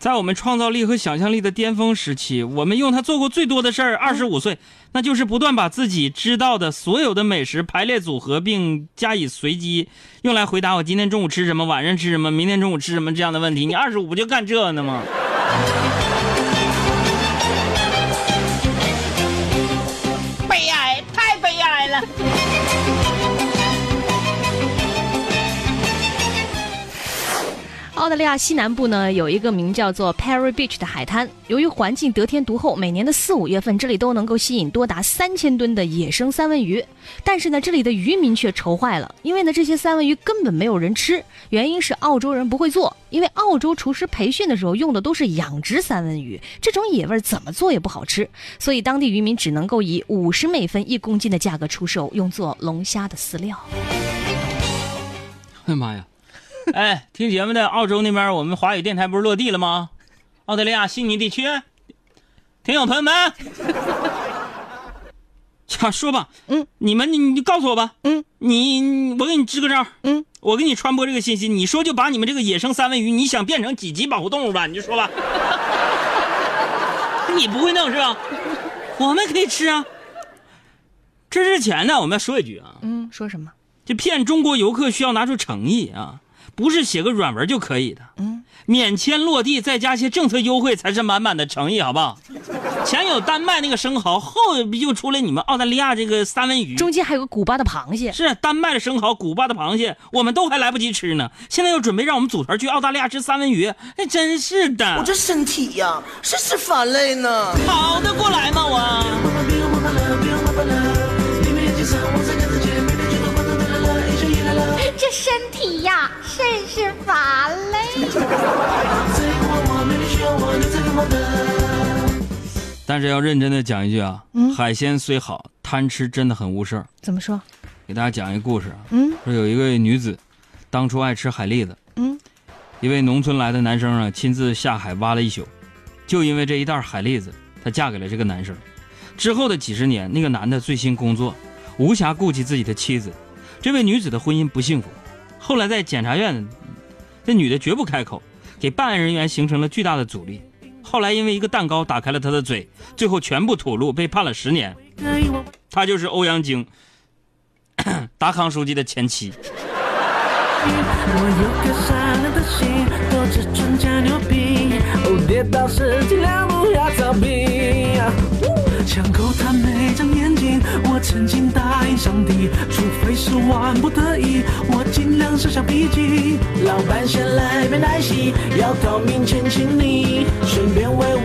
在我们创造力和想象力的巅峰时期，我们用它做过最多的事儿，二十五岁，那就是不断把自己知道的所有的美食排列组合，并加以随机，用来回答我今天中午吃什么、晚上吃什么、明天中午吃什么这样的问题。你二十五不就干这呢吗？悲哀，太悲哀了。澳大利亚西南部呢有一个名叫做 Perry Beach 的海滩，由于环境得天独厚，每年的四五月份这里都能够吸引多达三千吨的野生三文鱼。但是呢，这里的渔民却愁坏了，因为呢这些三文鱼根本没有人吃，原因是澳洲人不会做，因为澳洲厨师培训的时候用的都是养殖三文鱼，这种野味怎么做也不好吃，所以当地渔民只能够以五十美分一公斤的价格出售，用作龙虾的饲料。哎呀妈呀！哎，听节目的澳洲那边，我们华语电台不是落地了吗？澳大利亚悉尼地区，听友朋友们，想，说吧，嗯，你们你你告诉我吧，嗯，你我给你支个招，嗯，我给你传播这个信息，你说就把你们这个野生三文鱼，你想变成几级保护动物吧？你就说吧，你不会弄是吧？我们可以吃啊。这之前呢，我们要说一句啊，嗯，说什么？这骗中国游客需要拿出诚意啊。不是写个软文就可以的，嗯，免签落地再加些政策优惠才是满满的诚意，好不好？前有丹麦那个生蚝，后又出来你们澳大利亚这个三文鱼，中间还有个古巴的螃蟹，是丹麦的生蚝，古巴的螃蟹，我们都还来不及吃呢，现在又准备让我们组团去澳大利亚吃三文鱼，哎，真是的，我这身体呀，是是乏累呢，跑得过来吗呀，甚是乏累。但是要认真的讲一句啊，海鲜虽好，贪吃真的很误事儿。怎么说？给大家讲一个故事啊，嗯，说有一位女子，当初爱吃海蛎子，嗯，一位农村来的男生啊，亲自下海挖了一宿，就因为这一袋海蛎子，她嫁给了这个男生。之后的几十年，那个男的醉心工作，无暇顾及自己的妻子。这位女子的婚姻不幸福，后来在检察院，这女的绝不开口，给办案人员形成了巨大的阻力。后来因为一个蛋糕打开了她的嘴，最后全部吐露，被判了十年。她就是欧阳菁，达康书记的前妻。想够他每张我曾经答应上帝除非是万不得已我尽量射下脾气老板先来杯奶昔要透明亲请你顺便喂